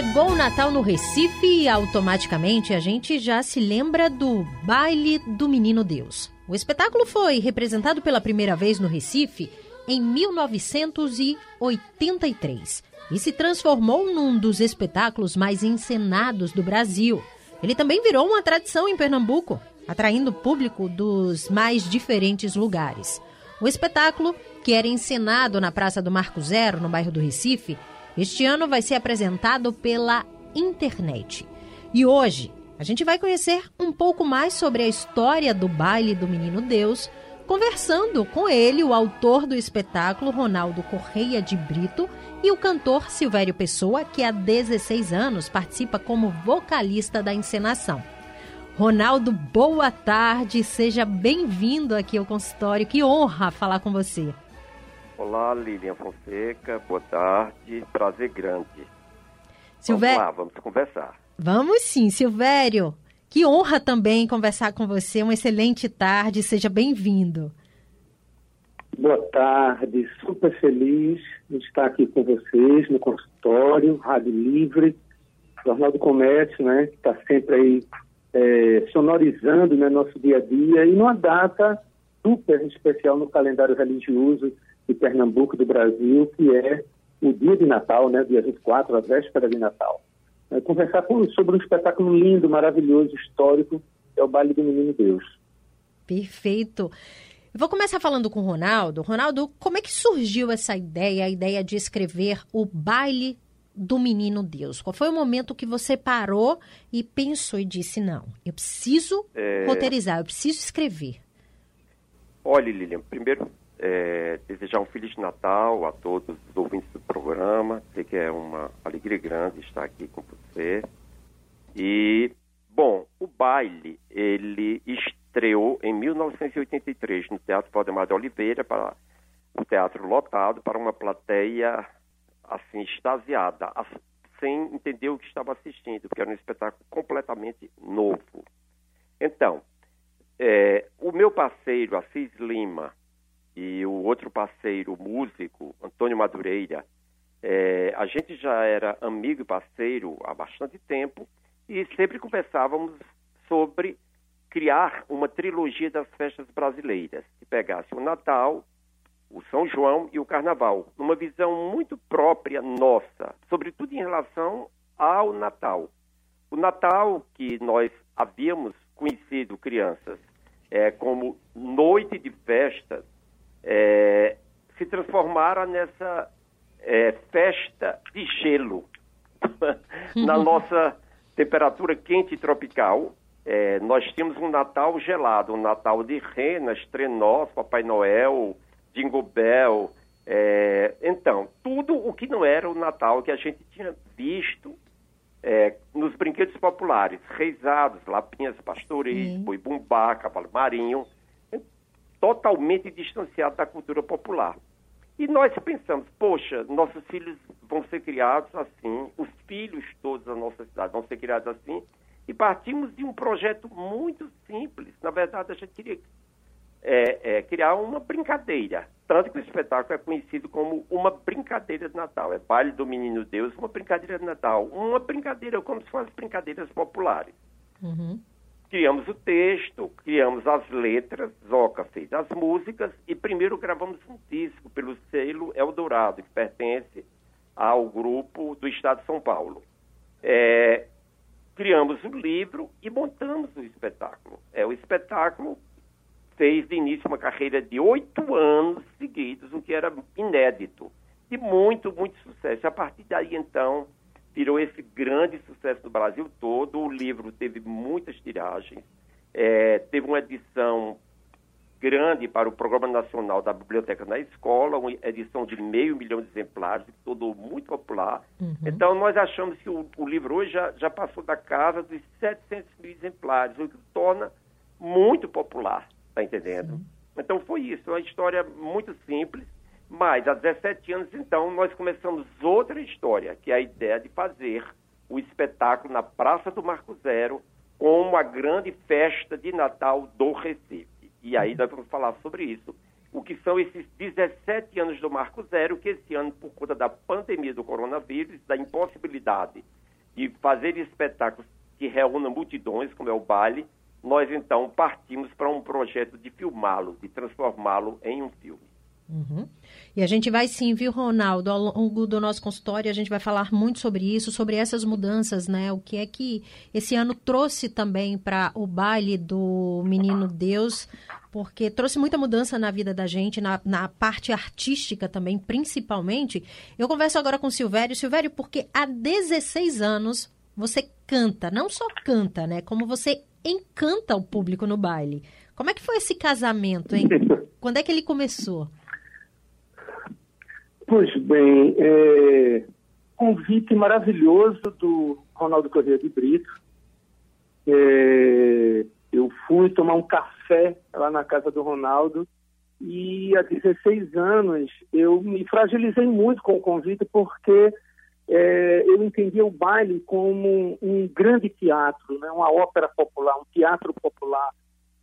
Chegou o Natal no Recife e automaticamente a gente já se lembra do Baile do Menino Deus. O espetáculo foi representado pela primeira vez no Recife em 1983 e se transformou num dos espetáculos mais encenados do Brasil. Ele também virou uma tradição em Pernambuco, atraindo público dos mais diferentes lugares. O espetáculo, que era encenado na Praça do Marco Zero, no bairro do Recife, este ano vai ser apresentado pela internet. E hoje a gente vai conhecer um pouco mais sobre a história do baile do Menino Deus, conversando com ele, o autor do espetáculo, Ronaldo Correia de Brito, e o cantor Silvério Pessoa, que há 16 anos participa como vocalista da encenação. Ronaldo, boa tarde, seja bem-vindo aqui ao consultório. Que honra falar com você. Olá, Lilian Fonseca, boa tarde, prazer grande. Silvério... Vamos lá, vamos conversar. Vamos sim, Silvério. Que honra também conversar com você. Uma excelente tarde, seja bem-vindo. Boa tarde, super feliz de estar aqui com vocês no consultório, Rádio Livre, Jornal do Comércio, né, que está sempre aí é, sonorizando né, nosso dia a dia e numa data super especial no calendário religioso de Pernambuco, do Brasil, que é o dia de Natal, né, dia 24, a véspera de Natal. É, conversar com, sobre um espetáculo lindo, maravilhoso, histórico, que é o Baile do Menino Deus. Perfeito. Vou começar falando com o Ronaldo. Ronaldo, como é que surgiu essa ideia, a ideia de escrever o Baile do Menino Deus? Qual foi o momento que você parou e pensou e disse, não, eu preciso é... roteirizar, eu preciso escrever? Olha, Lilian, primeiro é, desejar um Feliz Natal a todos os ouvintes do programa. Sei que é uma alegria grande estar aqui com você. E, bom, o baile, ele estreou em 1983 no Teatro Valdemar de Oliveira, para o teatro lotado, para uma plateia, assim, extasiada, sem entender o que estava assistindo, porque era um espetáculo completamente novo. Então, é, o meu parceiro, Assis Lima, e o outro parceiro, músico, Antônio Madureira, é, a gente já era amigo e parceiro há bastante tempo e sempre conversávamos sobre criar uma trilogia das festas brasileiras, que pegasse o Natal, o São João e o Carnaval, numa visão muito própria nossa, sobretudo em relação ao Natal. O Natal que nós havíamos conhecido crianças é, como noite de festas é, se transformaram nessa é, festa de gelo na nossa temperatura quente tropical. É, nós tínhamos um Natal gelado, um Natal de renas, trenós, Papai Noel, Jingle Bell. É, então, tudo o que não era o Natal que a gente tinha visto é, nos brinquedos populares, reisados, lapinhas pastoris, boi bumbá, cavalo marinho totalmente distanciado da cultura popular. E nós pensamos, poxa, nossos filhos vão ser criados assim, os filhos todos da nossa cidade vão ser criados assim, e partimos de um projeto muito simples. Na verdade, a gente queria é, é, criar uma brincadeira. Tanto que o espetáculo é conhecido como uma brincadeira de Natal. É baile do Menino Deus, uma brincadeira de Natal. Uma brincadeira como se fossem brincadeiras populares. Uhum criamos o texto, criamos as letras, Zoca fez as músicas e primeiro gravamos um disco pelo selo Eldorado, que pertence ao grupo do Estado de São Paulo. É, criamos o livro e montamos o espetáculo. É, o espetáculo fez de início uma carreira de oito anos seguidos, o que era inédito. E muito, muito sucesso. A partir daí, então, virou esse grande sucesso no Brasil todo. O livro teve muitas tiragens, é, teve uma edição grande para o Programa Nacional da Biblioteca na Escola, uma edição de meio milhão de exemplares, todo muito popular. Uhum. Então, nós achamos que o, o, livro hoje já, já passou da casa dos 700 mil exemplares, o que torna muito popular, está entendendo? Sim. Então, foi isso, uma história muito simples, mas há 17 anos, então, nós começamos outra história, que é a ideia de fazer o espetáculo na Praça do Marco Zero com uma grande festa de Natal do Recife. E aí nós vamos falar sobre isso. O que são esses 17 anos do Marco Zero, que esse ano, por conta da pandemia do coronavírus, da impossibilidade e fazer espetáculos que reúnam multidões, como é o baile, nós então partimos para um projeto de filmá-lo, de transformá-lo em um filme. Uhum. E a gente vai sim, viu, Ronaldo? Ao longo do nosso consultório, a gente vai falar muito sobre isso, sobre essas mudanças, né? O que é que esse ano trouxe também para o baile do Menino Deus, porque trouxe muita mudança na vida da gente, na, na parte artística também, principalmente. Eu converso agora com o Silvério. Silvério, porque há 16 anos você canta, não só canta, né? Como você encanta o público no baile. Como é que foi esse casamento, hein? Quando é que ele começou? Pois bem, é, convite maravilhoso do Ronaldo Corrêa de Brito. É, eu fui tomar um café lá na casa do Ronaldo e há 16 anos eu me fragilizei muito com o convite porque é, eu entendia o baile como um grande teatro, né, uma ópera popular, um teatro popular,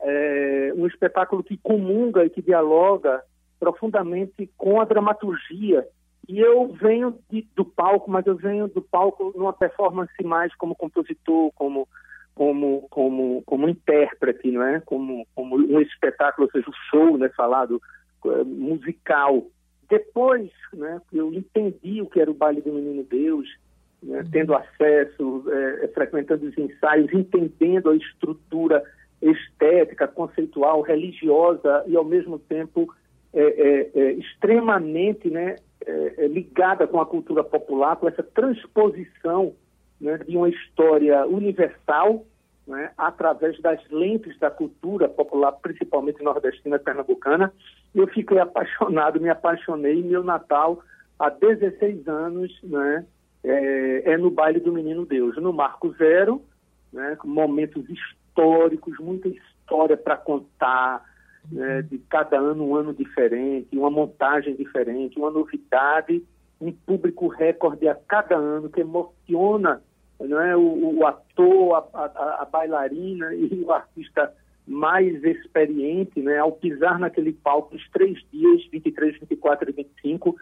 é, um espetáculo que comunga e que dialoga profundamente com a dramaturgia. E eu venho de, do palco, mas eu venho do palco numa performance mais como compositor, como como como como intérprete, não é? Como como um espetáculo, ou seja, o show, né, falado uh, musical. Depois, né, eu entendi o que era o baile do Menino Deus, né, tendo acesso, é, frequentando os ensaios, entendendo a estrutura estética, conceitual, religiosa e ao mesmo tempo é, é, é, extremamente né, é, é, ligada com a cultura popular, com essa transposição né, de uma história universal né, através das lentes da cultura popular, principalmente nordestina e pernambucana. Eu fiquei apaixonado, me apaixonei. Meu Natal, há 16 anos, né, é, é, no baile do Menino Deus, no Marco Zero, né, com momentos históricos, muita história para contar, né, de cada ano um ano diferente, uma montagem diferente, uma novidade, um público recorde a cada ano que emociona é o, o ator, a, a, a, bailarina e o artista mais experiente, né, ao pisar naquele palco os três dias, 23, 24 e 25,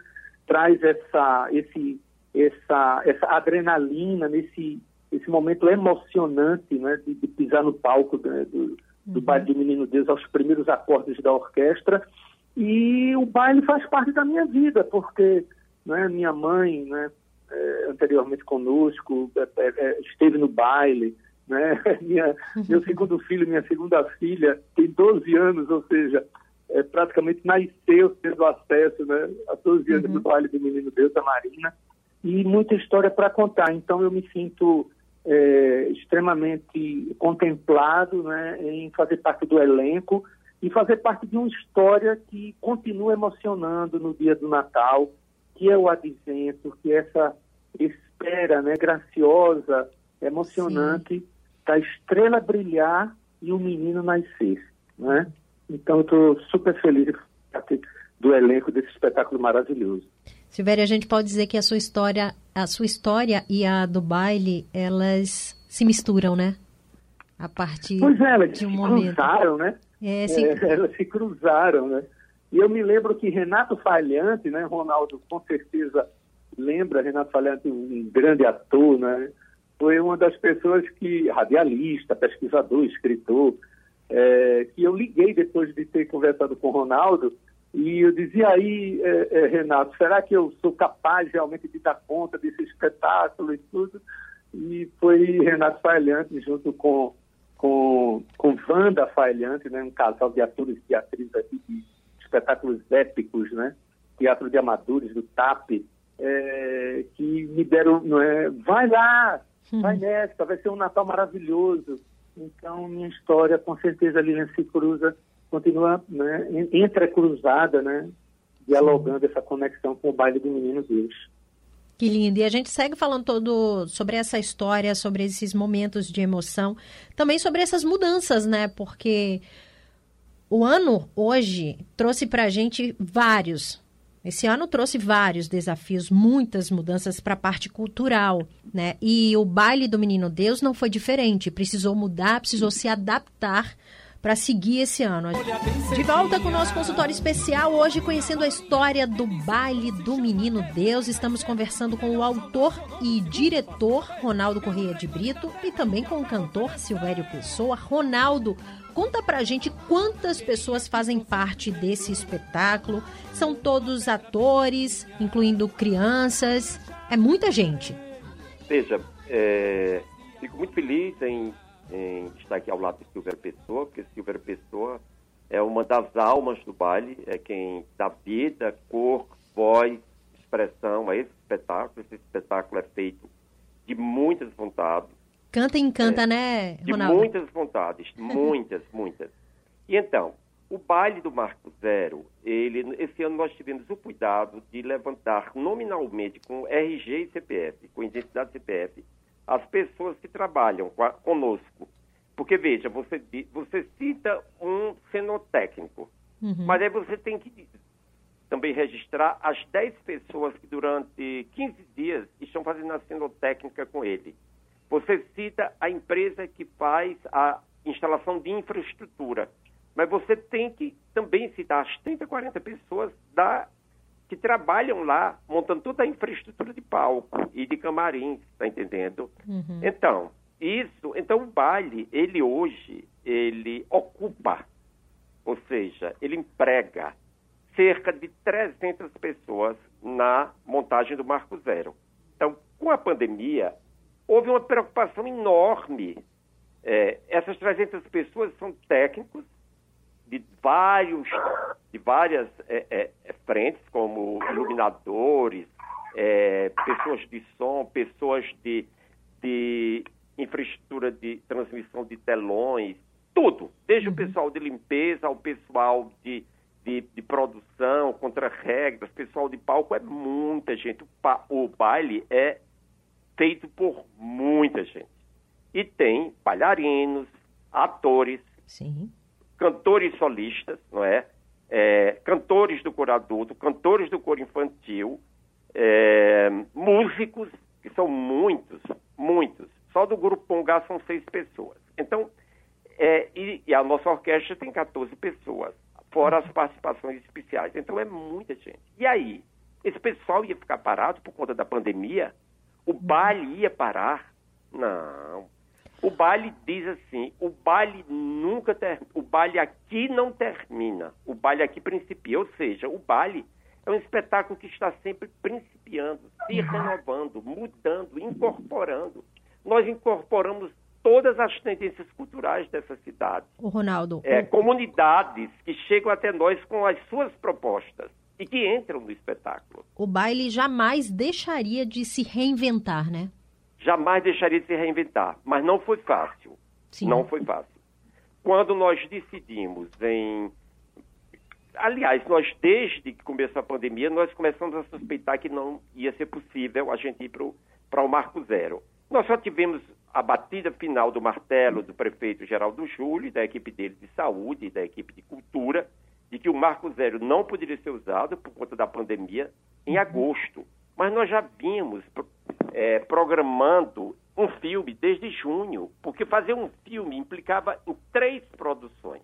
traz essa, esse, essa, essa adrenalina nesse esse momento emocionante né, de, de pisar no palco né, do, do baile do Menino Deus aos primeiros acordes da orquestra. E o baile faz parte da minha vida, porque né, minha mãe, né, é, anteriormente conosco, é, é, é esteve no baile. Né? Minha, meu segundo filho, minha segunda filha, tem 12 anos, ou seja, é, praticamente nasceu tendo acesso né, a 12 anos uhum. do baile do Menino Deus, da Marina, e muita história para contar. Então eu me sinto é, extremamente contemplado né, em fazer parte do elenco e fazer parte de uma história que continua emocionando no dia do Natal, que é o advento, que é essa espera né, graciosa, emocionante Sim. da estrela brilhar e o menino nascer. Né? Então, estou super feliz do elenco desse espetáculo maravilhoso. Silvéria, a gente pode dizer que a sua história, a sua história e a do baile, elas se misturam, né? A partir pois é, elas de um se momento. cruzaram, né? É, se... É, elas se cruzaram, né? E eu me lembro que Renato Falhante, né, Ronaldo, com certeza lembra, Renato Falhante, um grande ator, né? Foi uma das pessoas que, radialista, pesquisador, escritor, é, que eu liguei depois de ter conversado com o Ronaldo e eu dizia aí, é, é, Renato, será que eu sou capaz realmente de dar conta desse espetáculo e tudo? E foi Renato Failhante junto com, com, com Wanda Failhante, né, um casal de atores e atrizes aqui de espetáculos épicos, né? Teatro de Amadores, do TAP, é, que me deram, não é, vai lá, hum. vai nessa, vai ser um Natal maravilhoso. Então, minha história, com certeza, Lilian se cruza continua né, entrecruzada, né, dialogando essa conexão com o baile do Menino Deus. Que lindo. E a gente segue falando todo sobre essa história, sobre esses momentos de emoção, também sobre essas mudanças, né? Porque o ano hoje trouxe para a gente vários. Esse ano trouxe vários desafios, muitas mudanças para a parte cultural, né? E o baile do Menino Deus não foi diferente. Precisou mudar, precisou se adaptar para seguir esse ano. De volta com o nosso consultório especial, hoje conhecendo a história do baile do Menino Deus. Estamos conversando com o autor e diretor Ronaldo Correia de Brito e também com o cantor Silvério Pessoa. Ronaldo, conta pra gente quantas pessoas fazem parte desse espetáculo. São todos atores, incluindo crianças. É muita gente. Veja, é, fico muito feliz em em estar aqui ao lado de Silvério Pessoa, porque Silvério Pessoa é uma das almas do baile, é quem dá vida, cor, voz, expressão a esse espetáculo. Esse espetáculo é feito de muitas vontades. Canta e encanta, é, né, Ronaldo? De muitas vontades, muitas, muitas. E então, o baile do Marco Zero, ele, esse ano nós tivemos o cuidado de levantar nominalmente com RG e CPF, com identidade CPF, as pessoas que trabalham conosco. Porque, veja, você, você cita um cenotécnico, uhum. mas aí você tem que também registrar as 10 pessoas que durante 15 dias estão fazendo a cenotécnica com ele. Você cita a empresa que faz a instalação de infraestrutura, mas você tem que também citar as 30, 40 pessoas da que trabalham lá montando toda a infraestrutura de palco e de camarins, está entendendo? Uhum. Então, isso, então o baile, ele hoje, ele ocupa, ou seja, ele emprega cerca de 300 pessoas na montagem do Marco Zero. Então, com a pandemia, houve uma preocupação enorme. É, essas 300 pessoas são técnicos de vários de várias é, é, é, frentes, como iluminadores, é, pessoas de som, pessoas de, de infraestrutura de transmissão de telões, tudo, desde uhum. o pessoal de limpeza ao pessoal de, de, de produção, contra-regras, pessoal de palco, é muita gente. O, pa, o baile é feito por muita gente. E tem bailarinos, atores, Sim cantores solistas, não é? é cantores do coro adulto, cantores do coro infantil, é, músicos, que são muitos, muitos. Só do grupo Pongá são seis pessoas. Então, é, e, e, a nossa orquestra tem 14 pessoas, fora as participações especiais. Então é muita gente. E aí, esse pessoal ia ficar parado por conta da pandemia? O baile ia parar? Não. O baile diz assim: o baile nunca termina, o baile aqui não termina, o baile aqui principia. Ou seja, o baile é um espetáculo que está sempre principiando, se renovando, mudando, incorporando. Nós incorporamos todas as tendências culturais dessa cidade. O Ronaldo. É, o... Comunidades que chegam até nós com as suas propostas e que entram no espetáculo. O baile jamais deixaria de se reinventar, né? Jamais deixaria de se reinventar. Mas não foi fácil. Sim. Não foi fácil. Quando nós decidimos em. Aliás, nós, desde que começou a pandemia, nós começamos a suspeitar que não ia ser possível a gente ir para o Marco Zero. Nós só tivemos a batida final do martelo do prefeito Geraldo Júlio, da equipe dele de saúde, da equipe de cultura, de que o Marco Zero não poderia ser usado por conta da pandemia em agosto. Mas nós já vimos é, programando um filme desde junho, porque fazer um filme implicava em três produções.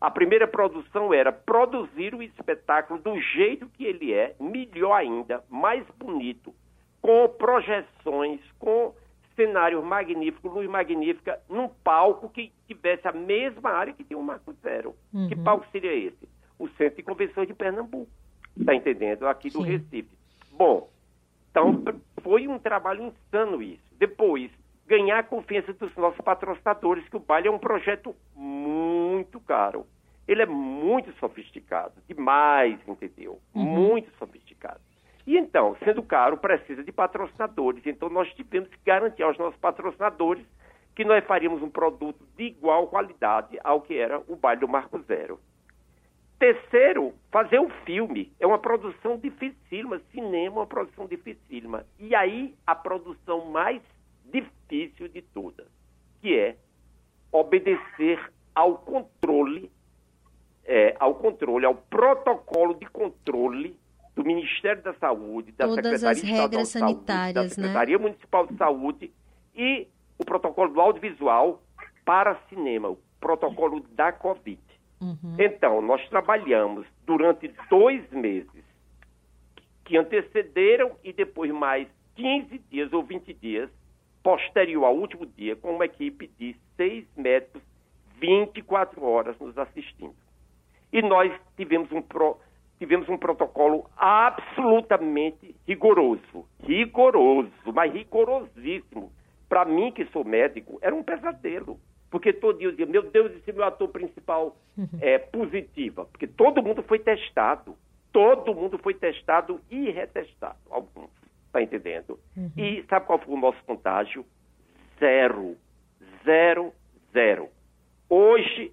A primeira produção era produzir o espetáculo do jeito que ele é, melhor ainda, mais bonito, com projeções, com cenário magnífico, luz magnífica, num palco que tivesse a mesma área que tem o Marco Zero. Uhum. Que palco seria esse? O Centro de Convenções de Pernambuco. Está entendendo? Aqui do Sim. Recife. Bom, então foi um trabalho insano isso. Depois, ganhar a confiança dos nossos patrocinadores, que o baile é um projeto muito caro. Ele é muito sofisticado, demais, entendeu? Uhum. Muito sofisticado. E então, sendo caro, precisa de patrocinadores. Então, nós tivemos que garantir aos nossos patrocinadores que nós faríamos um produto de igual qualidade ao que era o baile do Marco Zero. Terceiro, fazer um filme. É uma produção dificílima. Cinema é uma produção dificílima. E aí, a produção mais difícil de todas, que é obedecer ao controle, é, ao controle, ao protocolo de controle do Ministério da Saúde, da Todas Secretaria as regras Saúde, sanitárias, da né? Secretaria né? Municipal de Saúde e o protocolo do audiovisual para cinema. protocolo da Covid. Uhum. Então, nós trabalhamos durante dois meses que antecederam e depois mais 15 dias ou 20 dias posterior ao último dia com uma equipe de seis médicos 24 horas nos assistindo. E nós tivemos um, pro, tivemos um protocolo absolutamente rigoroso. Rigoroso, mas rigorosíssimo. Para mim, que sou médico, era um pesadelo. Porque todo dia eu dizia, meu Deus, esse meu ator principal uhum. é positiva. Porque todo mundo foi testado. Todo mundo foi testado e retestado. Alguns. Está entendendo? Uhum. E sabe qual foi o nosso contágio? Zero. Zero, zero. Hoje,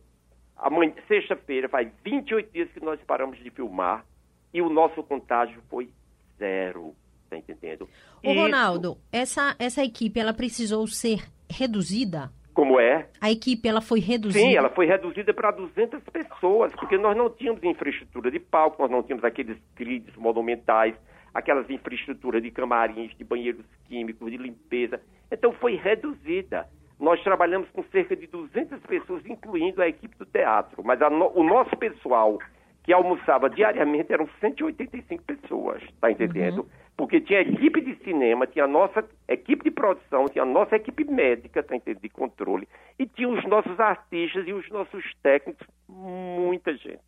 sexta-feira, faz 28 dias que nós paramos de filmar e o nosso contágio foi zero. Está entendendo? Ô, Isso... Ronaldo, essa, essa equipe, ela precisou ser reduzida? Como é? A equipe, ela foi reduzida? Sim, ela foi reduzida para 200 pessoas, porque nós não tínhamos infraestrutura de palco, nós não tínhamos aqueles grids monumentais, aquelas infraestruturas de camarins, de banheiros químicos, de limpeza. Então foi reduzida. Nós trabalhamos com cerca de 200 pessoas, incluindo a equipe do teatro, mas no, o nosso pessoal que almoçava diariamente eram 185 pessoas, está entendendo? Uhum. Porque tinha equipe de cinema, tinha a nossa equipe de produção, tinha a nossa equipe médica, tá entendendo? De controle, e tinha os nossos artistas e os nossos técnicos, muita gente,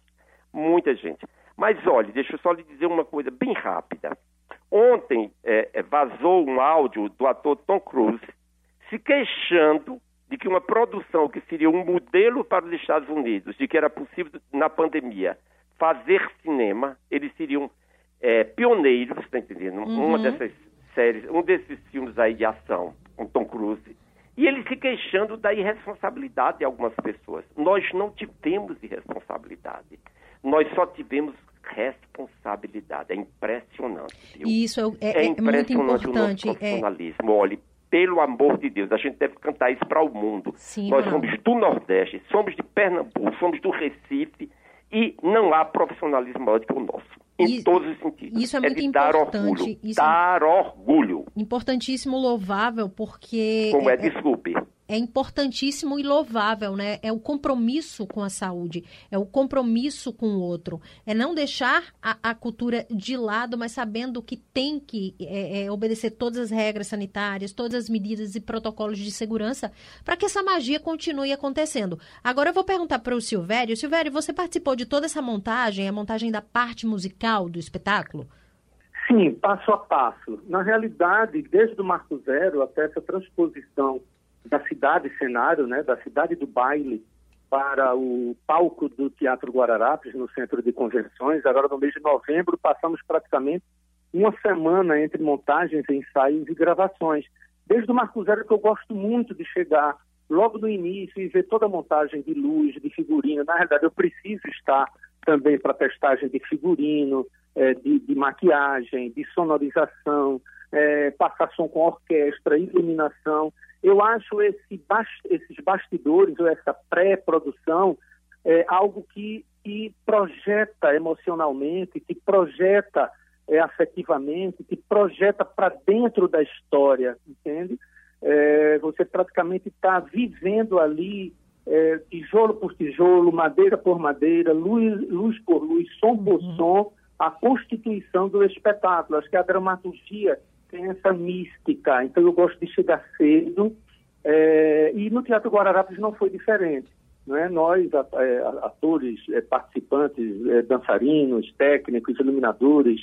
muita gente. Mas olhe, deixa eu só lhe dizer uma coisa bem rápida. Ontem é, é, vazou um áudio do ator Tom Cruise se queixando de que uma produção que seria um modelo para os Estados Unidos, de que era possível na pandemia fazer cinema, eles seriam é, pioneiros, está entendendo? Uhum. Uma dessas séries, um desses filmes aí de ação com Tom Cruise. E ele se queixando da irresponsabilidade de algumas pessoas. Nós não tivemos irresponsabilidade. Nós só tivemos responsabilidade. É impressionante. Viu? Isso é, é, é, é muito importante. O nosso é. profissionalismo. É... Olhe, pelo amor de Deus, a gente deve cantar isso para o mundo. Sim, Nós somos do Nordeste, somos de Pernambuco, somos do Recife e não há profissionalismo maior do que o nosso. Em todos os sentidos. Isso é, é muito importante. Dar orgulho. Isso dar orgulho. Importantíssimo, louvável, porque. Como é, é desculpe é importantíssimo e louvável, né? É o compromisso com a saúde, é o compromisso com o outro, é não deixar a, a cultura de lado, mas sabendo que tem que é, é, obedecer todas as regras sanitárias, todas as medidas e protocolos de segurança para que essa magia continue acontecendo. Agora eu vou perguntar para o Silvério. Silvério, você participou de toda essa montagem, a montagem da parte musical do espetáculo? Sim, passo a passo. Na realidade, desde o Marco Zero até essa transposição da cidade cenário, né, da cidade do baile para o palco do Teatro Guararapes, no centro de convenções. Agora, no mês de novembro, passamos praticamente uma semana entre montagens, ensaios e gravações. Desde o Marco Zero, que eu gosto muito de chegar logo no início e ver toda a montagem de luz, de figurino. Na realidade, eu preciso estar também para testagem de figurino, eh, de, de, maquiagem, de sonorização, eh, passar som com orquestra, iluminação. Eu acho esse, esses bastidores, ou essa pré-produção, é, algo que, que projeta emocionalmente, que projeta é, afetivamente, que projeta para dentro da história, entende? É, você praticamente está vivendo ali é, tijolo por tijolo, madeira por madeira, luz, luz por luz, som por uhum. som, a constituição do espetáculo. Acho que a dramaturgia tem essa mística, então eu gosto de chegar cedo, é, e no Teatro Guararapes não foi diferente. Né? Nós, é, atores, é, participantes, dançarinos, técnicos, iluminadores,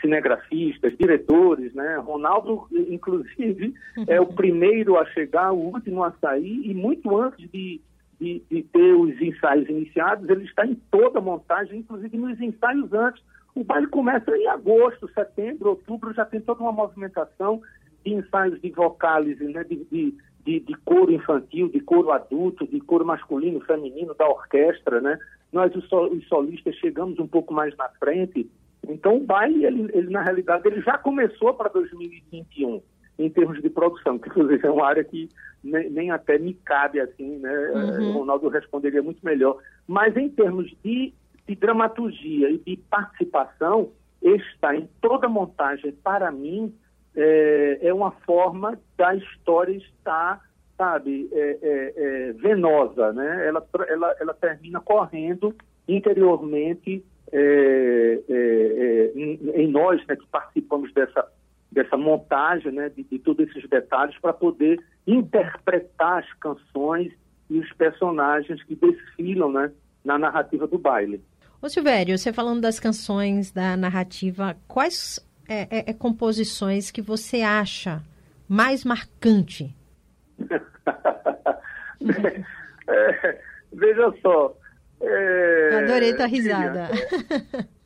cinegrafistas, diretores, né? Ronaldo, inclusive, é o primeiro a chegar, o último a sair, e muito antes de, de, de ter os ensaios iniciados, ele está em toda a montagem, inclusive nos ensaios antes, o baile começa em agosto, setembro, outubro, já tem toda uma movimentação de ensaios de vocálise, né, de, de, de, de coro infantil, de coro adulto, de coro masculino, feminino, da orquestra, né? Nós, os, os solistas, chegamos um pouco mais na frente. Então, o baile, ele, ele na realidade, ele já começou para 2021, em termos de produção, que inclusive é uma área que nem, nem até me cabe assim, né? Uhum. O Ronaldo responderia muito melhor. Mas em termos de de dramaturgia e de participação está em toda montagem, para mim, é, é uma forma da história estar sabe, é, é, é, venosa, né? Ela, ela, ela termina correndo interiormente é, em, em, nós, né, que participamos dessa, dessa montagem, né, de, de todos esses detalhes para poder interpretar as canções e os personagens que desfilam, né, na narrativa do baile. Ô Silvério, você falando das canções, da narrativa, quais é, é, composições que você acha mais marcante é, veja só. É, Adorei tua risada.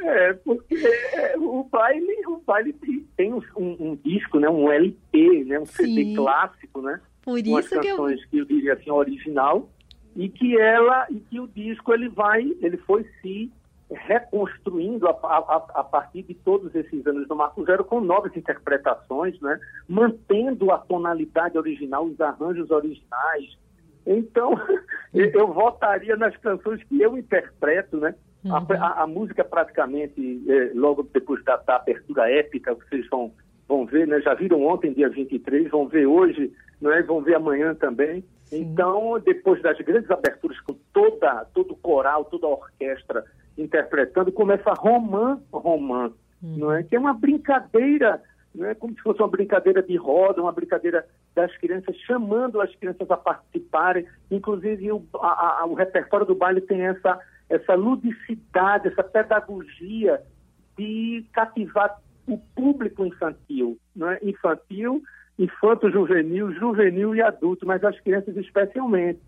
É, porque é, o baile, o baile tem um, um, disco, né, um LP, né, um Sim. CD clássico, né? Por isso que canções eu... que eu diria assim, original, e que ela, e que o disco ele vai, ele foi se reconstruindo a, a, a, partir de todos esses anos do Marco Zero com novas interpretações, né? mantendo a tonalidade original, os arranjos originais. Então, eu votaria nas canções que eu interpreto, né? Uhum. A, a, música praticamente, é, logo depois da, da, abertura épica, vocês vão, vão ver, né? Já viram ontem, dia 23, vão ver hoje, não é? vão ver amanhã também. Sim. Então, depois das grandes aberturas com toda, todo o coral, toda a orquestra interpretando, começa Romã, Romã, uhum. não é? Que é uma brincadeira, não é como se fosse uma brincadeira de roda, uma brincadeira das crianças, chamando as crianças a participarem. Inclusive, o, a, a, o repertório do baile tem essa, essa ludicidade, essa pedagogia de cativar o público infantil, não é? Infantil, infanto, juvenil, juvenil e adulto, mas as crianças especialmente.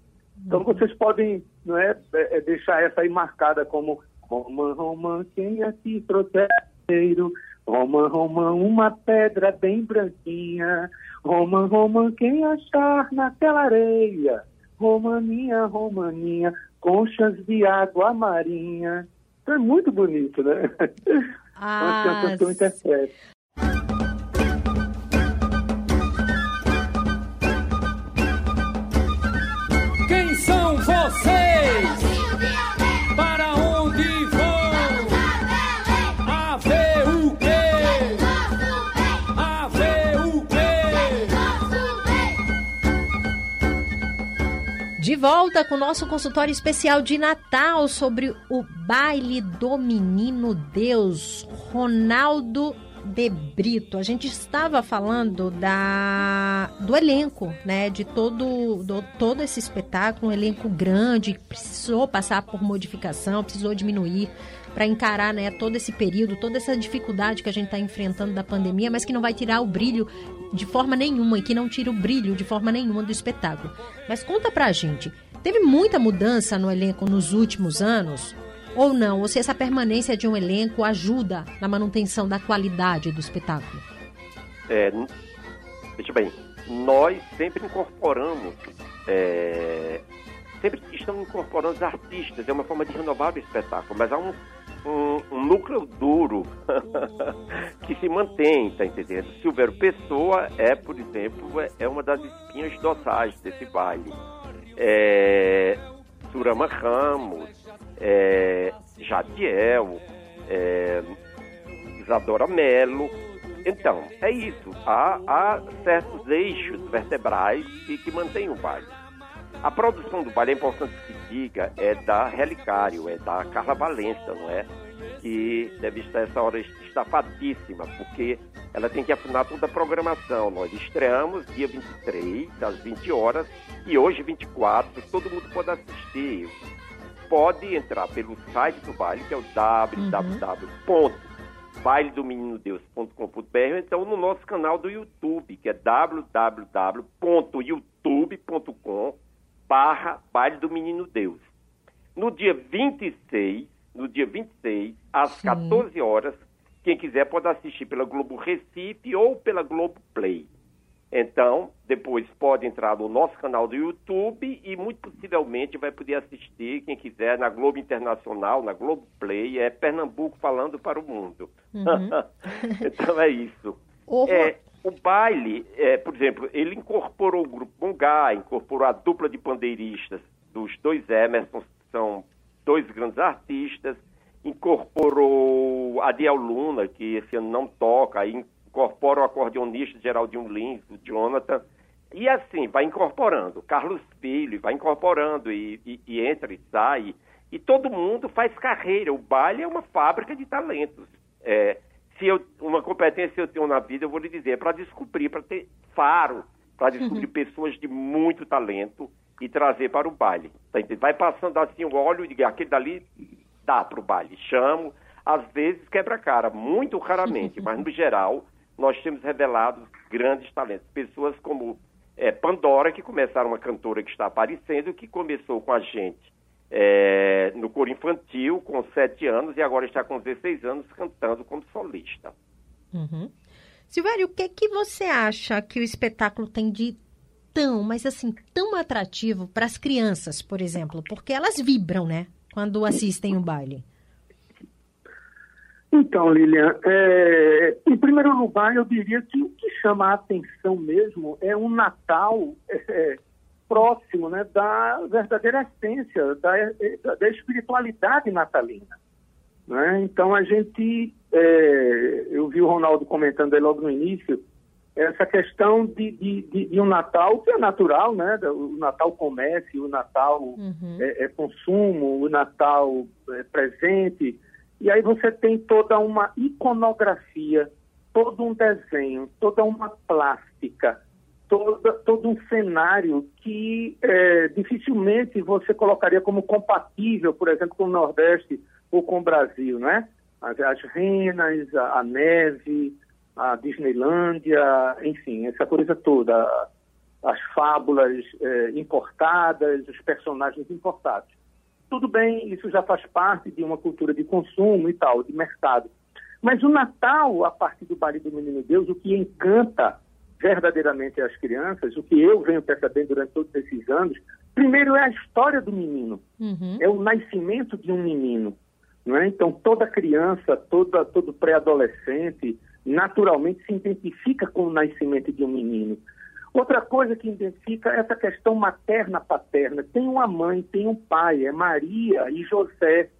Então, uhum. vocês podem não é, é, deixar essa aí marcada como Roma, Roma, quem aqui protegeiro? Roma, Roma, uma pedra bem branquinha. Roma, Roma, quem achar naquela areia? Romaninha, Romaninha, conchas de água marinha. Então é muito bonito, né? Ah, canção que eu interpreto. Quem são vocês? De volta com o nosso consultório especial de Natal sobre o baile do menino Deus, Ronaldo de Brito. A gente estava falando da do elenco, né, de todo do, todo esse espetáculo, um elenco grande, precisou passar por modificação, precisou diminuir para encarar, né, todo esse período, toda essa dificuldade que a gente está enfrentando da pandemia, mas que não vai tirar o brilho de forma nenhuma e que não tira o brilho de forma nenhuma do espetáculo. Mas conta pra gente, teve muita mudança no elenco nos últimos anos? Ou não? Ou se essa permanência de um elenco ajuda na manutenção da qualidade do espetáculo? É, veja bem, nós sempre incorporamos, é, sempre estamos incorporando os artistas, é uma forma de renovar o espetáculo, mas há um um, um núcleo duro que se mantém, tá entendendo? Silvério Pessoa é, por exemplo, é, é uma das espinhas dorsais desse baile. É, Surama Ramos, é, Jadiel, é, Isadora Melo. Então, é isso. Há, há certos eixos vertebrais que, que mantêm o baile. A produção do baile, é importante que diga, é da Relicário, é da Carla Valença, não é? Que deve estar essa hora estafadíssima, porque ela tem que afinar toda a programação. Nós estreamos dia 23, às 20 horas, e hoje, 24, todo mundo pode assistir. Pode entrar pelo site do baile, que é o www.bailedomeninodeus.com.br, ou então no nosso canal do YouTube, que é www.youtube.com.br barra Baile do Menino Deus. No dia 26, no dia 26, às Sim. 14 horas, quem quiser pode assistir pela Globo Recife ou pela Globo Play. Então, depois pode entrar no nosso canal do YouTube e muito possivelmente vai poder assistir, quem quiser, na Globo Internacional, na Globo Play, é Pernambuco falando para o mundo. Uhum. então é isso. É, o baile, é, por exemplo, ele incorporou o grupo Bongá, incorporou a dupla de pandeiristas dos dois Emerson, que são dois grandes artistas, incorporou a Diel Luna, que esse ano não toca, aí incorpora o acordeonista Geraldinho Lins, o Jonathan, e assim, vai incorporando. Carlos Filho vai incorporando e, e, e entra e sai. E todo mundo faz carreira. O baile é uma fábrica de talentos. É, se eu, uma competência eu tenho na vida, eu vou lhe dizer, é para descobrir, para ter faro, para descobrir pessoas de muito talento e trazer para o baile. Tá Vai passando assim o óleo e aquele dali dá para o baile. Chamo, às vezes quebra cara, muito raramente, mas no geral nós temos revelado grandes talentos. Pessoas como é, Pandora, que começaram uma cantora que está aparecendo, que começou com a gente é, no coro infantil com 7 anos e agora está com 16 anos cantando como solista. Uhum. Silvério, o que, que você acha que o espetáculo tem de tão, mas assim, tão atrativo para as crianças, por exemplo? Porque elas vibram, né? Quando assistem o baile. Então, Lilian, é, em primeiro lugar, eu diria que o que chama a atenção mesmo é um Natal é, próximo né, da verdadeira essência, da, da espiritualidade natalina. Né? Então, a gente, é, eu vi o Ronaldo comentando aí logo no início, essa questão de, de, de, de, um Natal que é natural, né? O Natal comércio, o Natal uhum. é, é, consumo, o Natal é presente. E aí você tem toda uma iconografia, todo um desenho, toda uma plástica, toda, todo um cenário que é, dificilmente você colocaria como compatível, por exemplo, com o Nordeste ou com o Brasil, né? As, as renas, a, a, neve, a Disneylândia, enfim, essa coisa toda, as fábulas é, importadas, os personagens importados. Tudo bem, isso já faz parte de uma cultura de consumo e tal, de mercado. Mas o Natal, a partir do Baile do Menino Deus, o que encanta verdadeiramente as crianças, o que eu venho percebendo durante todos esses anos, primeiro é a história do menino, uhum. é o nascimento de um menino. Não é? Então, toda criança, toda, todo pré-adolescente, naturalmente se identifica com o nascimento de um menino. Outra coisa que identifica é essa questão materna-paterna. Tem uma mãe, tem um pai, é Maria e José.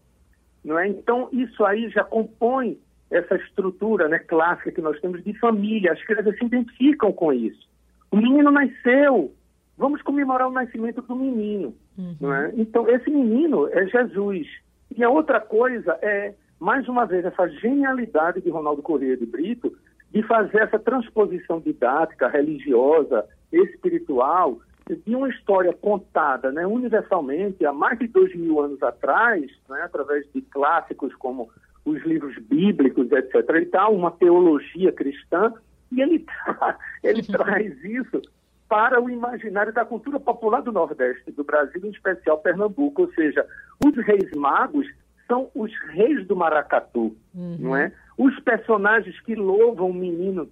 Não é? Então, isso aí já compõe essa estrutura né, clássica que nós temos de família. As crianças se identificam com isso. O menino nasceu, vamos comemorar o nascimento do menino. Uhum. Não é? Então, esse menino é Jesus. E a outra coisa é, mais uma vez, essa genialidade de Ronaldo Corrêa de Brito de fazer essa transposição didática, religiosa, espiritual, de uma história contada né, universalmente há mais de dois mil anos atrás, né, através de clássicos como os livros bíblicos, etc. Ele dá uma teologia cristã e ele, ele uhum. traz isso para o imaginário da cultura popular do Nordeste, do Brasil, em especial Pernambuco. Ou seja, os reis magos são os reis do maracatu, uhum. não é? Os personagens que louvam o menino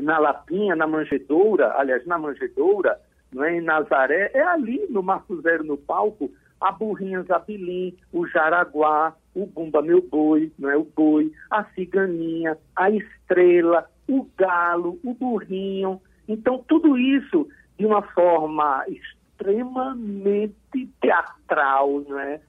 na Lapinha, na Manjedoura, aliás, na Manjedoura, não é? em Nazaré, é ali no Marco Zero, no palco, a Burrinha Zabilim, o Jaraguá, o Bumba Meu Boi, não é o boi, a ciganinha, a estrela, o galo, o burrinho. Então, tudo isso de uma forma extremamente teatral, não é?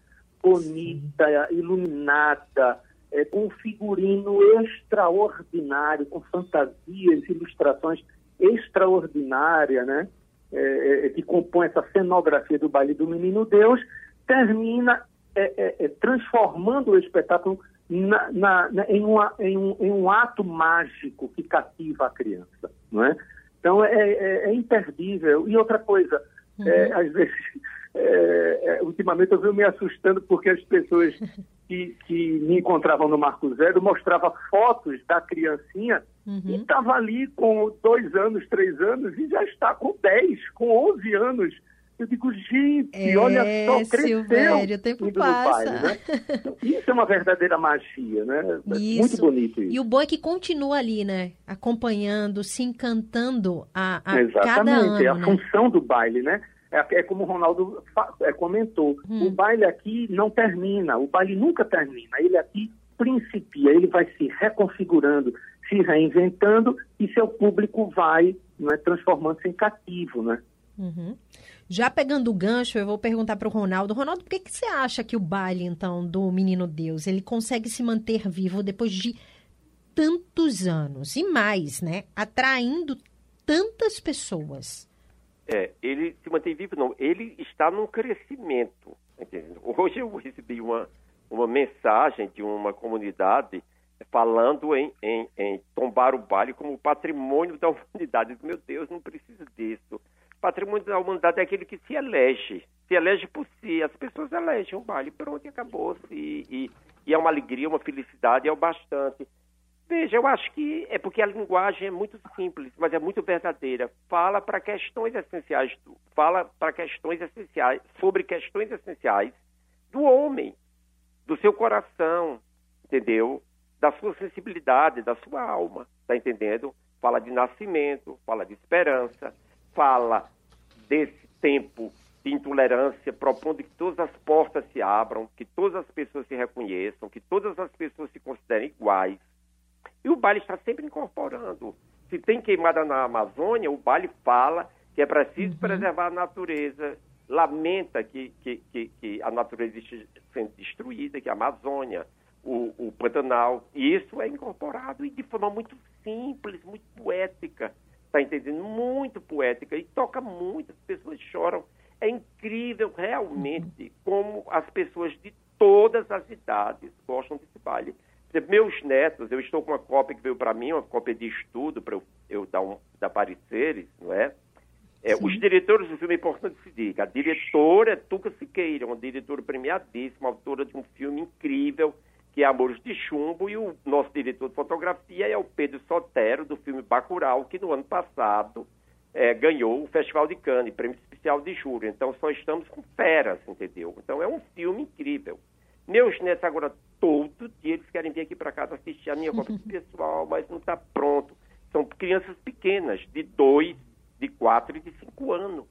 bonita, iluminada, é, com um figurino extraordinário, com fantasias, ilustrações extraordinárias, né? É, é, que compõe essa cenografia do baile do Menino Deus, termina é, é, é, transformando o espetáculo na, na, na, em, uma, em, um, em, um, ato mágico que cativa a criança, não é? Então é, é, é imperdível. E outra coisa, uhum. às vezes, ultimamente eu venho me assustando porque as pessoas que, que me encontravam no Marco Zero mostravam fotos da criancinha uhum. e estava ali com dois anos, três anos e já está com dez, com onze anos eu digo, gente, é, olha só, cresceu Silvério, o tempo passa. Baile, né? Então, isso é uma verdadeira magia, né? Isso. Muito bonito isso. E o bom é que continua ali, né? Acompanhando, se encantando a, a Exatamente, cada ano, é a né? função do baile, né? É, é como o Ronaldo é, comentou, hum. o baile aqui não termina, o baile nunca termina, ele aqui principia, ele vai se reconfigurando, se reinventando e seu público vai né, transformando-se em cativo, né? Uhum. Já pegando o gancho, eu vou perguntar para o Ronaldo. Ronaldo, por que, que você acha que o baile, então, do Menino Deus, ele consegue se manter vivo depois de tantos anos e mais, né? Atraindo tantas pessoas. É, ele se mantém vivo, não. Ele está num crescimento. Hoje eu recebi uma, uma mensagem de uma comunidade falando em, em, em, tombar o baile como patrimônio da humanidade. Meu Deus, não precisa disso. Patrimônio da humanidade é aquele que se elege, se elege por si. As pessoas elegem um baile, pronto, e acabou-se. E, e, e, é uma alegria, uma felicidade, é o bastante. Veja, eu acho que é porque a linguagem é muito simples, mas é muito verdadeira. Fala para questões essenciais, fala para questões essenciais, sobre questões essenciais do homem, do seu coração, entendeu? Da sua sensibilidade, da sua alma, tá entendendo? Fala de nascimento, fala de esperança, fala desse tempo de intolerância, propondo que todas as portas se abram, que todas as pessoas se reconheçam, que todas as pessoas se considerem iguais. E o baile está sempre incorporando. Se tem queimada na Amazônia, o baile fala que é preciso uhum. preservar a natureza, lamenta que, que, que, que, a natureza esteja sendo destruída, que a Amazônia, o, o Pantanal, e isso é incorporado e de forma muito simples, muito poética, está entendendo? Muito poética e toca muito, as pessoas choram. É incrível realmente como as pessoas de todas as idades gostam desse baile. Meus netos, eu estou com uma cópia que veio para mim, uma cópia de estudo para eu, eu, dar, um, dar pareceres, não é? É, os diretores do filme é importante se diga. A diretora é Tuca Siqueira, uma diretora premiadíssima, autora de um filme incrível, que é Amores de Chumbo, e o nosso diretor de fotografia é o Pedro Sotero, do filme Bacurau, que no ano passado é, ganhou o Festival de Cannes, prêmio especial de júri. Então, só estamos com feras, entendeu? Então, é um filme incrível. Meus netos agora, todo dia, eles querem vir aqui para casa assistir a minha cópia pessoal, mas não está pronto. São crianças pequenas, de dois, de quatro e de cinco anos.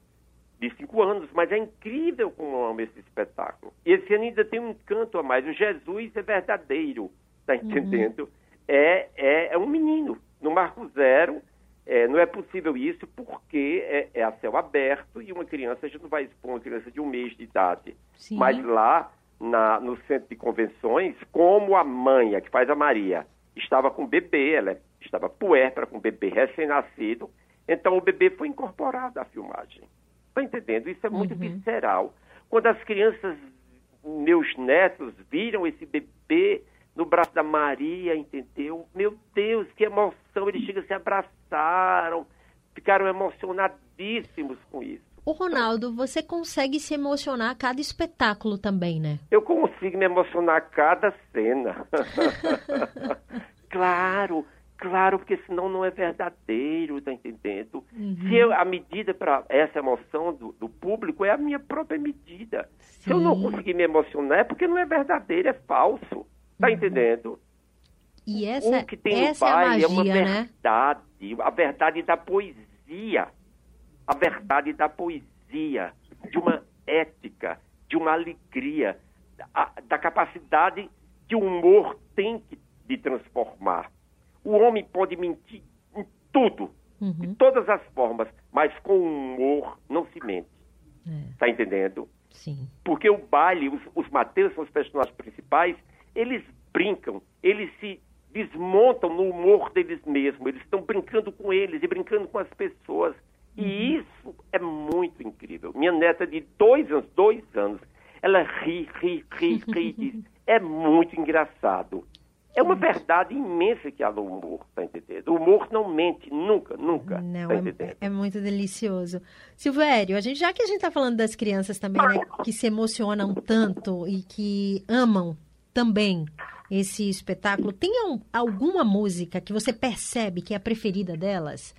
De cinco anos, mas é incrível como eu amo esse espetáculo. E esse ano ainda tem um encanto a mais. O Jesus é verdadeiro, tá uhum. entendendo? Uhum. É, é, é, um menino. No Marco Zero, é, não é possível isso porque é, é, a céu aberto e uma criança, a gente não vai expor uma criança de um mês de idade. Sim. Mas lá, na, no centro de convenções, como a mãe, a que faz a Maria, estava com bebê, ela estava puérpera com bebê recém-nascido, então o bebê foi incorporado à filmagem. Está entendendo? Isso é muito uhum. visceral. Quando as crianças, meus netos, viram esse bebê no braço da Maria, entendeu? Meu Deus, que emoção! Eles chegam, se abraçaram, ficaram emocionadíssimos com isso. O Ronaldo, você consegue se emocionar a cada espetáculo também, né? Eu consigo me emocionar a cada cena. claro, Claro, porque senão não é verdadeiro, tá entendendo? Uhum. Se eu, a medida para essa emoção do, do, público é a minha própria medida. Sim. Se eu não conseguir me emocionar é porque não é verdadeiro, é falso. Tá uhum. entendendo? E essa, o que tem essa no baile é, magia, é uma né? verdade, né? a verdade da poesia. A verdade da poesia, de uma ética, de uma alegria, da, da capacidade que o humor tem que, de transformar. O homem pode mentir em tudo, uhum. de todas as formas, mas com humor não se mente. É. Tá entendendo? Sim. Porque o baile, os, os Mateus são os personagens principais, eles brincam, eles se desmontam no humor deles mesmos, eles estão brincando com eles e brincando com as pessoas. E uhum. isso é muito incrível. Minha neta de dois anos, dois anos, ela ri, ri, ri, ri, diz, é muito engraçado. É uma verdade imensa que há no humor, tá entendendo? O humor não mente, nunca, nunca. Não, tá é, é, muito delicioso. Silvério, a gente, já que a gente está falando das crianças também, né, que se emocionam tanto e que amam também esse espetáculo, tem alguma música que você percebe que é a preferida delas?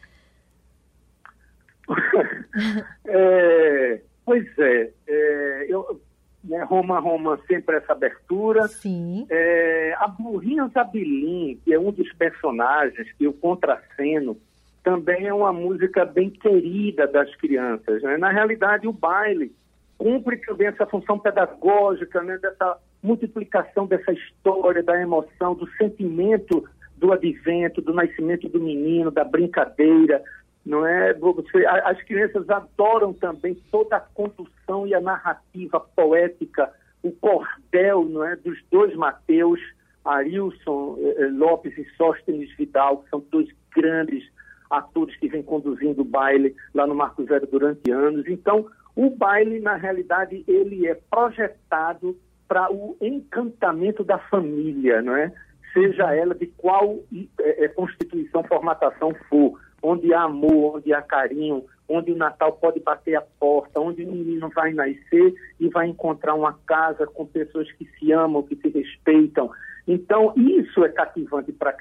é, pois é, é eu, né, Roma Roma sempre essa abertura. Sim. É, a Burrinha Zabilin, que é um dos personagens, que o contraceno, também é uma música bem querida das crianças. Né? Na realidade, o baile cumpre também essa função pedagógica, né? dessa multiplicação dessa história, da emoção, do sentimento do advento, do nascimento do menino, da brincadeira, não é? Você, as crianças adoram também toda a condução e a narrativa poética, o cordel, não é, dos dois Mateus, Arilson eh, eh, Lopes e Sóstenes Vidal, que são dois grandes atores que vêm conduzindo o baile lá no Marco Zero durante anos. Então, o baile, na realidade, ele é projetado para o encantamento da família, não é? Seja ela de qual é, constituição, formatação for, onde há amor, onde há carinho, onde o Natal pode bater a porta, onde o menino vai nascer e vai encontrar uma casa com pessoas que se amam, que se respeitam. Então, isso é cativante para.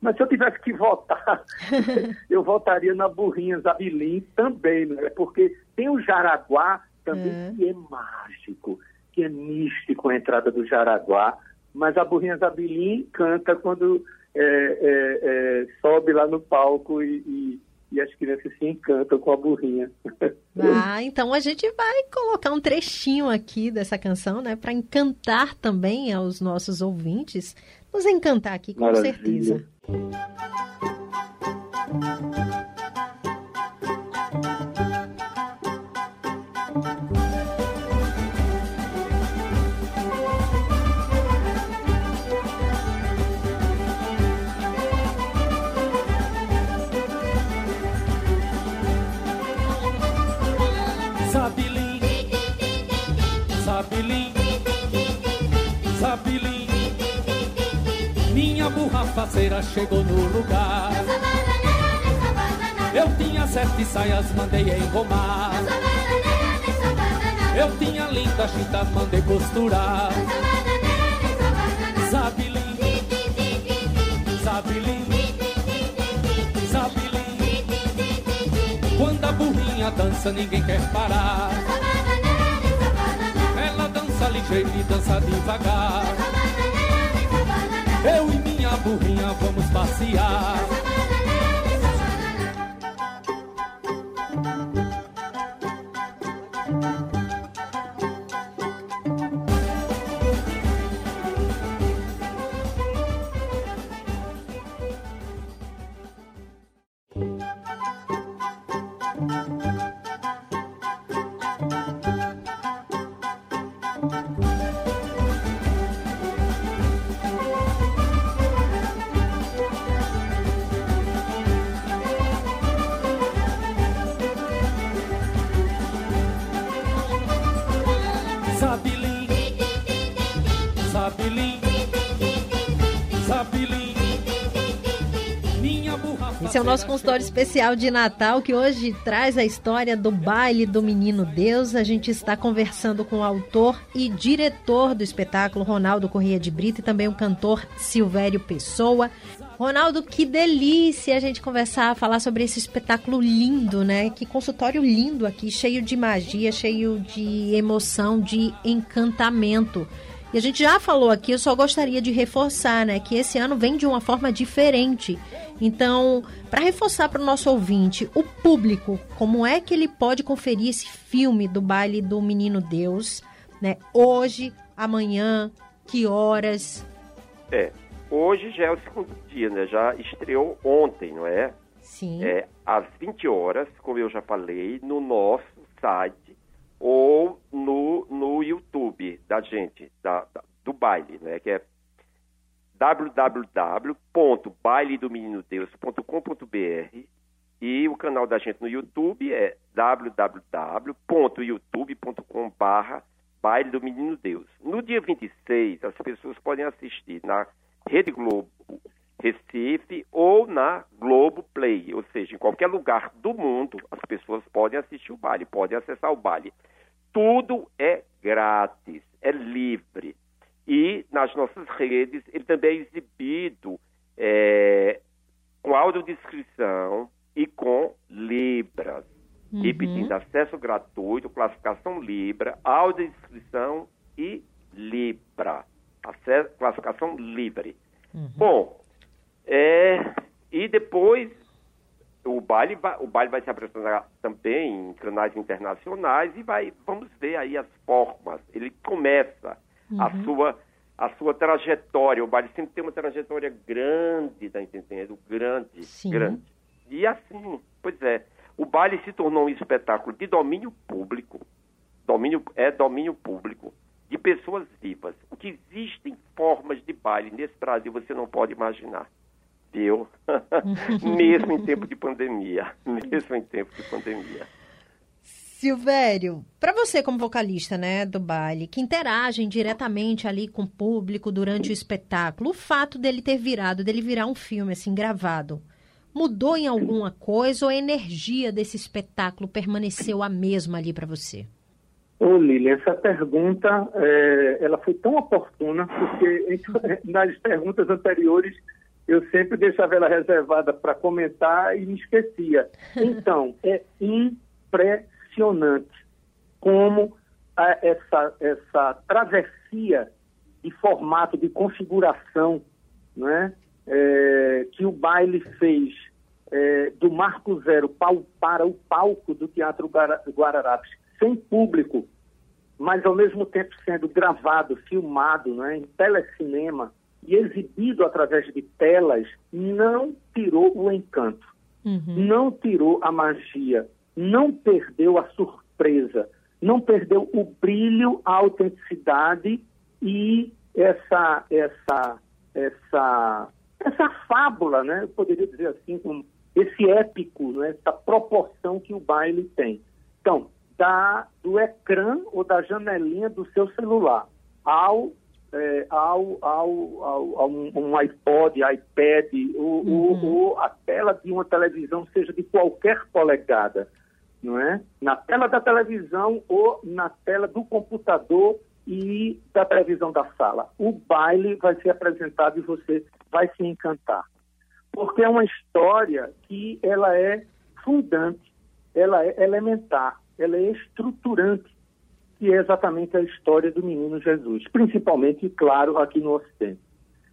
Mas se eu tivesse que votar, eu votaria na Burrinha Zabilim também, né? porque tem o Jaraguá também é. que é mágico, que é místico a entrada do Jaraguá, mas a Burrinha Zabilim canta quando é, é, é, sobe lá no palco e, e e as crianças se encantam com a burrinha. Ah, então a gente vai colocar um trechinho aqui dessa canção, né, para encantar também aos nossos ouvintes, nos encantar aqui com Maravilha. certeza. Faceira chegou no lugar. Eu tinha sete saias, mandei enromar. Eu tinha linda chita, mandei costurar. Zabilim, Zabilim, Zabilim. Quando a burrinha dança, ninguém quer parar. Ela dança ligeiro e dança devagar. Eu burrinha vamos passear. Nosso consultório especial de Natal que hoje traz a história do baile do Menino Deus. A gente está conversando com o autor e diretor do espetáculo Ronaldo Corrêa de Brito e também o cantor Silvério Pessoa. Ronaldo, que delícia a gente conversar, falar sobre esse espetáculo lindo, né? Que consultório lindo aqui, cheio de magia, cheio de emoção, de encantamento. E a gente já falou aqui, eu só gostaria de reforçar, né, que esse ano vem de uma forma diferente. Então, para reforçar para o nosso ouvinte, o público, como é que ele pode conferir esse filme do baile do Menino Deus, né? Hoje, amanhã, que horas? É, hoje já é o segundo dia, né? Já estreou ontem, não é? Sim. É às 20 horas, como eu já falei, no nosso site ou no, no YouTube da gente, da, da do baile, né? Que é www.bailedomeninodeus.com.br e o canal da gente no YouTube é www.youtube.com.br Baile do Menino Deus. No dia 26, as pessoas podem assistir na Rede Globo Recife ou na Globo Play, ou seja, em qualquer lugar do mundo as pessoas podem assistir o baile, podem acessar o baile. Tudo é grátis, é livre. E nas nossas redes ele também é exibido é, com audiodescrição e com Libras. Uhum. Repetindo, acesso gratuito, classificação Libra, audiodescrição e Libra. Acesso, classificação livre. Uhum. Bom, é, e depois o baile, vai, o baile vai se apresentar também em canais internacionais e vai, vamos ver aí as formas. Ele começa uhum. a, sua, a sua trajetória. O baile sempre tem uma trajetória grande, tá entendendo? Grande, Sim. grande. E assim, pois é, o baile se tornou um espetáculo de domínio público, domínio, é domínio público, de pessoas vivas. O que existem formas de baile nesse Brasil você não pode imaginar viu? mesmo em tempo de pandemia. Mesmo em tempo de pandemia. Silvério, para você como vocalista, né, do baile, que interagem diretamente ali com o público durante o espetáculo, o fato dele ter virado, dele virar um filme assim gravado, mudou em alguma coisa ou a energia desse espetáculo permaneceu a mesma ali para você? Ô Lili, essa pergunta é, ela foi tão oportuna porque nas perguntas anteriores eu sempre deixava ela reservada para comentar e me esquecia. Então, é impressionante como a, essa, essa travessia de formato, de configuração né, é, que o baile fez é, do Marco Zero para o palco do Teatro Guararapes, sem público, mas ao mesmo tempo sendo gravado, filmado né, em telecinema e exibido através de telas, não tirou o encanto, uhum. não tirou a magia, não perdeu a surpresa, não perdeu o brilho, a autenticidade e essa essa essa essa fábula, né? Eu poderia dizer assim, um, esse épico, né? essa proporção que o baile tem. Então, da, do ecrã ou da janelinha do seu celular ao, é, ao, ao, ao, ao um, iPod, iPad, ou, uhum. ou, ou a tela de uma televisão, seja de qualquer polegada não é? Na tela da televisão ou na tela do computador e da televisão da sala. O baile vai ser apresentado e você vai se encantar. Porque é uma história que ela é fundante, ela é elementar, ela é estruturante, que é exatamente a história do menino Jesus, principalmente, claro, aqui no Ocidente.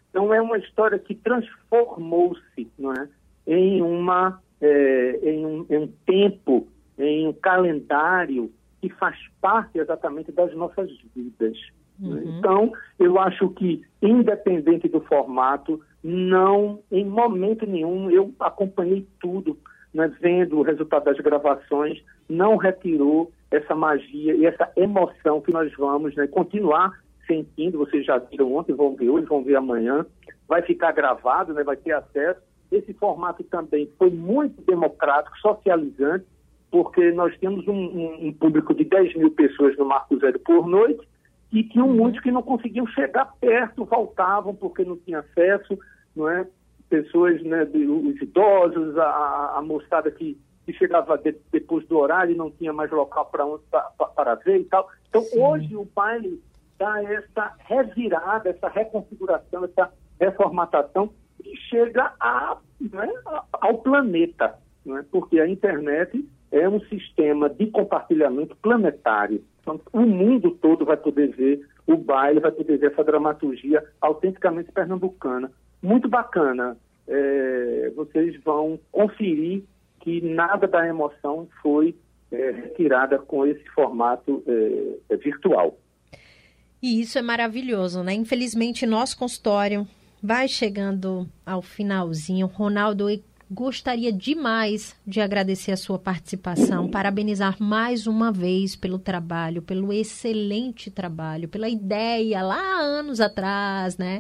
Então é uma história que transformou-se, não é, em uma é, em, um, em um tempo em um calendário que faz parte exatamente das nossas vidas. Né? Uhum. Então, eu acho que, independente do formato, não, em momento nenhum, eu acompanhei tudo, né, vendo o resultado das gravações, não retirou essa magia e essa emoção que nós vamos né, continuar sentindo. Vocês já viram ontem, vão ver hoje, vão ver amanhã. Vai ficar gravado, né, vai ter acesso. Esse formato também foi muito democrático, socializante, porque nós temos um, um, um, público de 10 mil pessoas no Marco Zero por noite e tinham muitos que não conseguiam chegar perto, voltavam porque não tinham acesso, não é? Pessoas, né, os idosos, a, a moçada que, que chegava de, depois do horário e não tinha mais local para para ver e tal. Então, Sim. hoje o baile dá essa revirada, essa reconfiguração, essa reformatação e chega a, né, ao planeta, né? porque a internet é um sistema de compartilhamento planetário. Então, o mundo todo vai poder ver o baile, vai poder ver essa dramaturgia autenticamente pernambucana. Muito bacana. É, vocês vão conferir que nada da emoção foi é, retirada com esse formato é, é virtual. E isso é maravilhoso, né? Infelizmente, nosso consultório vai chegando ao finalzinho. Ronaldo, gostaria demais de agradecer a sua participação, parabenizar mais uma vez pelo trabalho, pelo excelente trabalho, pela ideia lá anos atrás, né,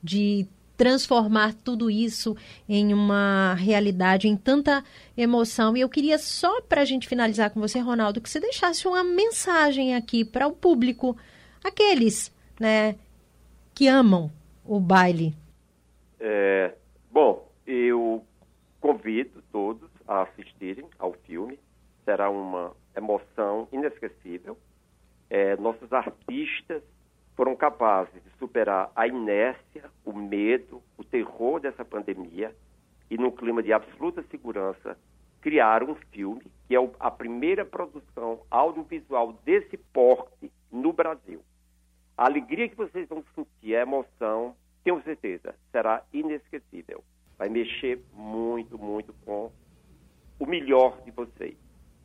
de transformar tudo isso em uma realidade, em tanta emoção. E eu queria só para a gente finalizar com você, Ronaldo, que você deixasse uma mensagem aqui para o público, aqueles, né, que amam o baile. É, bom, eu Convido todos a assistirem ao filme. Será uma emoção inesquecível. É, nossos artistas foram capazes de superar a inércia, o medo, o terror dessa pandemia e, num clima de absoluta segurança, criaram um filme que é a primeira produção audiovisual desse porte no Brasil. A alegria que vocês vão sentir, a emoção, tenho certeza, será inesquecível vai mexer muito, muito com o melhor de vocês.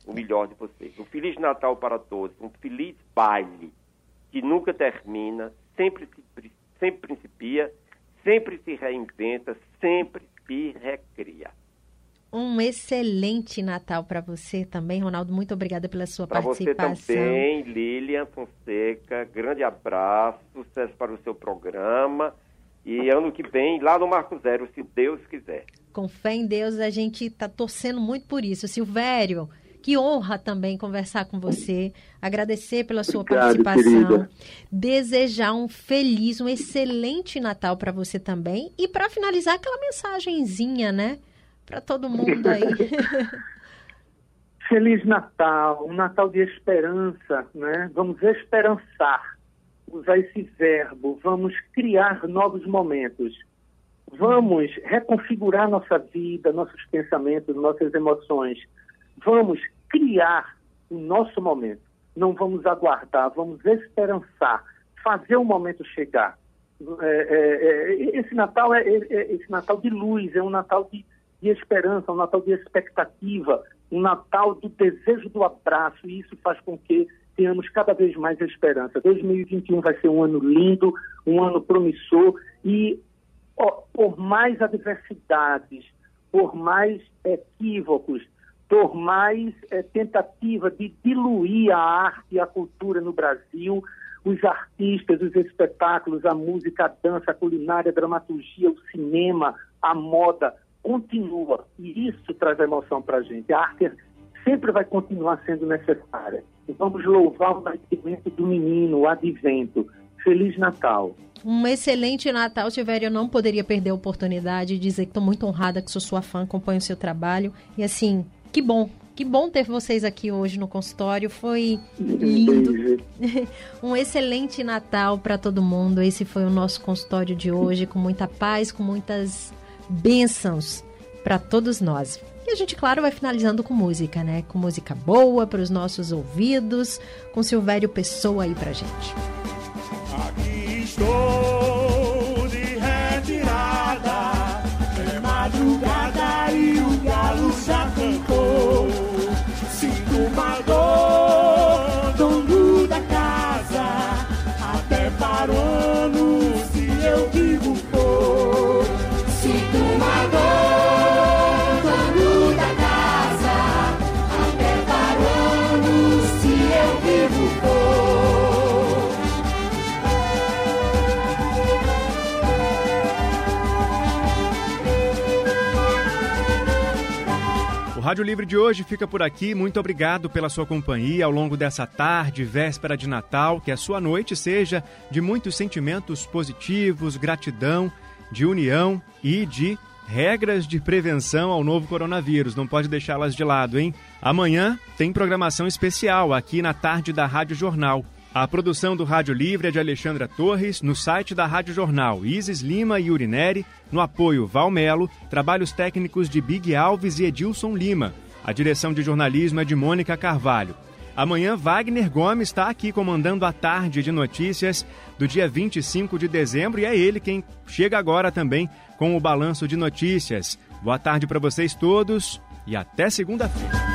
O melhor de vocês. Um Feliz Natal para todos, um feliz baile que nunca termina, sempre se, sempre principia, sempre se reinventa, sempre se recria. Um excelente Natal para você também, Ronaldo. Muito obrigada pela sua pra participação. Você também, Lilian Fonseca. Grande abraço, sucesso para o seu programa E ano que vem, lá no Marco Zero, se Deus quiser. Com fé em Deus, a gente está torcendo muito por isso. Silvério, que honra também conversar com você, agradecer pela sua Obrigado, participação, querida. desejar um feliz, um excelente Natal para você também e para finalizar aquela mensagenzinha, né, para todo mundo aí. feliz Natal, um Natal de esperança, né? Vamos esperançar, usar esse verbo, vamos criar novos momentos. Vamos reconfigurar nossa vida, nossos pensamentos, nossas emoções Vamos criar o nosso momento. Não vamos aguardar, vamos esperançar, fazer o momento chegar. É, é, é, esse Natal é, é, é, esse Natal de luz, é um Natal de, de esperança, um Natal de expectativa, um Natal do desejo do abraço, e isso faz com que tenhamos cada vez mais esperança. 2021 vai ser um ano lindo, um ano promissor, e ó, por mais adversidades, por mais equívocos, por mais é, tentativa de diluir a arte e a cultura no Brasil, os artistas, os espetáculos, a música, a dança, a culinária, a dramaturgia, o cinema, a moda, continua. E isso traz emoção para a gente. A arte sempre vai continuar sendo necessária. Vamos louvar o nascimento do menino, o advento. Feliz Natal. Um excelente Natal, Tiverio. Eu não poderia perder a oportunidade de dizer que estou muito honrada que sou sua fã, acompanho o seu trabalho. E assim, que bom, que bom ter vocês aqui hoje no consultório. Foi lindo. um excelente Natal para todo mundo. Esse foi o nosso consultório de hoje, com muita paz, com muitas bênçãos para todos nós. E a gente, claro, vai finalizando com música, né? Com música boa para os nossos ouvidos, com Silvério Pessoa aí pra gente. Rádio Livre de hoje fica por aqui. Muito obrigado pela sua companhia ao longo dessa tarde, véspera de Natal. Que a sua noite seja de muitos sentimentos positivos, gratidão, de união e de regras de prevenção ao novo coronavírus. Não pode deixá-las de lado, hein? Amanhã tem programação especial aqui na tarde da Rádio Jornal. A produção do Rádio Livre é de Alexandra Torres, no site da Rádio Jornal Isis Lima e Urineri, no apoio Valmelo, trabalhos técnicos de Big Alves e Edilson Lima. A direção de jornalismo é de Mônica Carvalho. Amanhã, Wagner Gomes está aqui comandando a tarde de notícias do dia 25 de dezembro e é ele quem chega agora também com o balanço de notícias. Boa tarde para vocês todos e até segunda-feira.